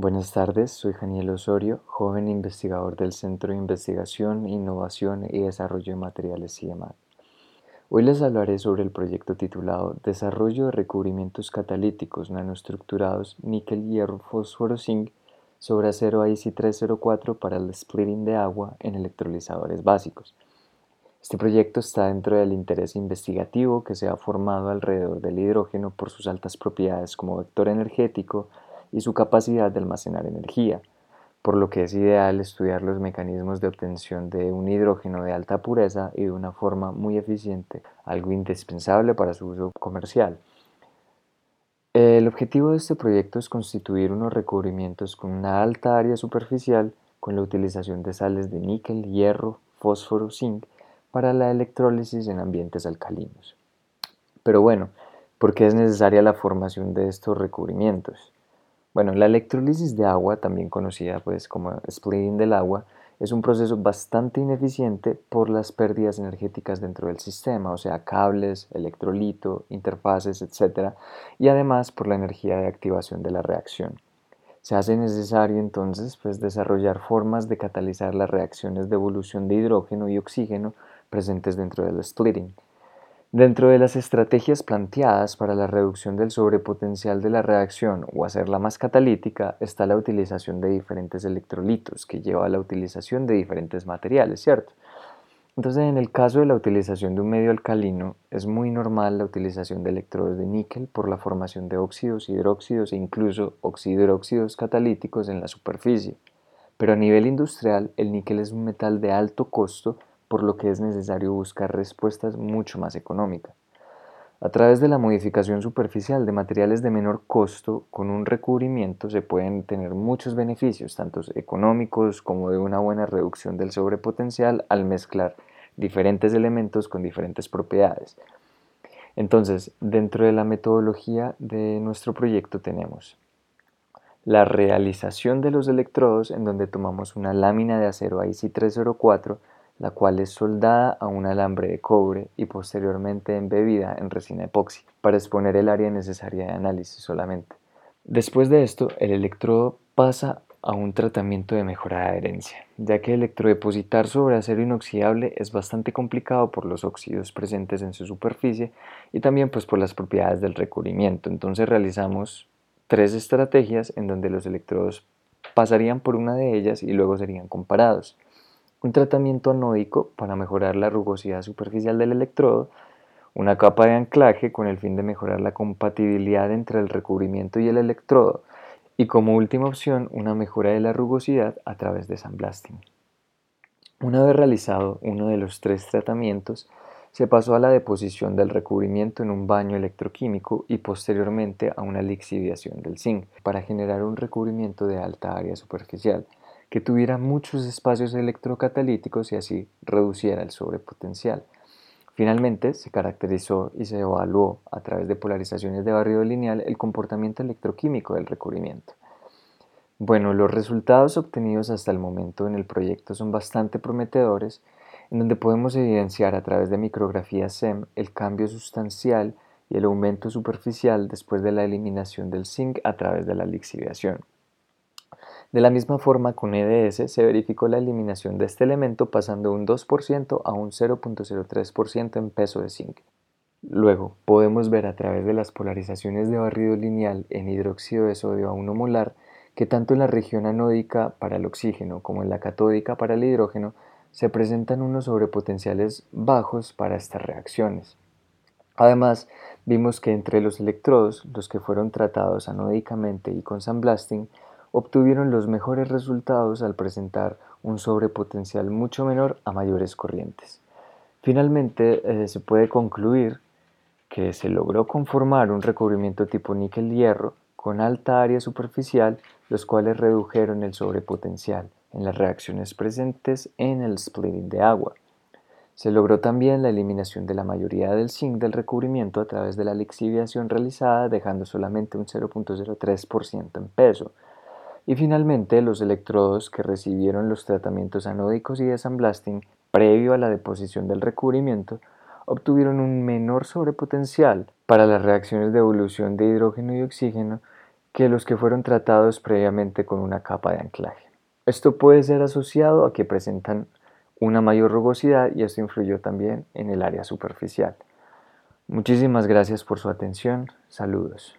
Buenas tardes, soy Janiel Osorio, joven investigador del Centro de Investigación, Innovación y Desarrollo de Materiales CIEMAT. Hoy les hablaré sobre el proyecto titulado Desarrollo de recubrimientos catalíticos nanoestructurados níquel, hierro, fósforo, zinc sobre acero IC304 para el splitting de agua en electrolizadores básicos. Este proyecto está dentro del interés investigativo que se ha formado alrededor del hidrógeno por sus altas propiedades como vector energético, y su capacidad de almacenar energía, por lo que es ideal estudiar los mecanismos de obtención de un hidrógeno de alta pureza y de una forma muy eficiente, algo indispensable para su uso comercial. El objetivo de este proyecto es constituir unos recubrimientos con una alta área superficial con la utilización de sales de níquel, hierro, fósforo, zinc para la electrólisis en ambientes alcalinos. Pero bueno, ¿por qué es necesaria la formación de estos recubrimientos? Bueno, la electrólisis de agua, también conocida pues como splitting del agua, es un proceso bastante ineficiente por las pérdidas energéticas dentro del sistema, o sea, cables, electrolito, interfaces, etc. Y además por la energía de activación de la reacción. Se hace necesario entonces pues, desarrollar formas de catalizar las reacciones de evolución de hidrógeno y oxígeno presentes dentro del splitting. Dentro de las estrategias planteadas para la reducción del sobrepotencial de la reacción o hacerla más catalítica está la utilización de diferentes electrolitos, que lleva a la utilización de diferentes materiales, ¿cierto? Entonces, en el caso de la utilización de un medio alcalino, es muy normal la utilización de electrodos de níquel por la formación de óxidos, hidróxidos e incluso oxidróxidos catalíticos en la superficie. Pero a nivel industrial, el níquel es un metal de alto costo por lo que es necesario buscar respuestas mucho más económicas. A través de la modificación superficial de materiales de menor costo con un recubrimiento se pueden tener muchos beneficios, tanto económicos como de una buena reducción del sobrepotencial al mezclar diferentes elementos con diferentes propiedades. Entonces, dentro de la metodología de nuestro proyecto tenemos la realización de los electrodos en donde tomamos una lámina de acero IC304 la cual es soldada a un alambre de cobre y posteriormente embebida en resina epoxi para exponer el área necesaria de análisis solamente. Después de esto, el electrodo pasa a un tratamiento de mejora de adherencia, ya que electrodepositar sobre acero inoxidable es bastante complicado por los óxidos presentes en su superficie y también pues por las propiedades del recubrimiento. Entonces realizamos tres estrategias en donde los electrodos pasarían por una de ellas y luego serían comparados un tratamiento anódico para mejorar la rugosidad superficial del electrodo, una capa de anclaje con el fin de mejorar la compatibilidad entre el recubrimiento y el electrodo, y como última opción una mejora de la rugosidad a través de sandblasting. Una vez realizado uno de los tres tratamientos, se pasó a la deposición del recubrimiento en un baño electroquímico y posteriormente a una lixiviación del zinc para generar un recubrimiento de alta área superficial que tuviera muchos espacios electrocatalíticos y así reduciera el sobrepotencial. Finalmente, se caracterizó y se evaluó a través de polarizaciones de barrido lineal el comportamiento electroquímico del recubrimiento. Bueno, los resultados obtenidos hasta el momento en el proyecto son bastante prometedores, en donde podemos evidenciar a través de micrografía SEM el cambio sustancial y el aumento superficial después de la eliminación del zinc a través de la lixiviación. De la misma forma, con EDS se verificó la eliminación de este elemento pasando un 2% a un 0.03% en peso de zinc. Luego, podemos ver a través de las polarizaciones de barrido lineal en hidróxido de sodio a 1 molar que tanto en la región anódica para el oxígeno como en la catódica para el hidrógeno se presentan unos sobrepotenciales bajos para estas reacciones. Además, vimos que entre los electrodos, los que fueron tratados anódicamente y con sandblasting, obtuvieron los mejores resultados al presentar un sobrepotencial mucho menor a mayores corrientes. Finalmente, eh, se puede concluir que se logró conformar un recubrimiento tipo níquel-hierro con alta área superficial, los cuales redujeron el sobrepotencial en las reacciones presentes en el splitting de agua. Se logró también la eliminación de la mayoría del zinc del recubrimiento a través de la lixiviación realizada, dejando solamente un 0.03% en peso, y finalmente, los electrodos que recibieron los tratamientos anódicos y de sandblasting previo a la deposición del recubrimiento obtuvieron un menor sobrepotencial para las reacciones de evolución de hidrógeno y oxígeno que los que fueron tratados previamente con una capa de anclaje. Esto puede ser asociado a que presentan una mayor rugosidad y esto influyó también en el área superficial. Muchísimas gracias por su atención. Saludos.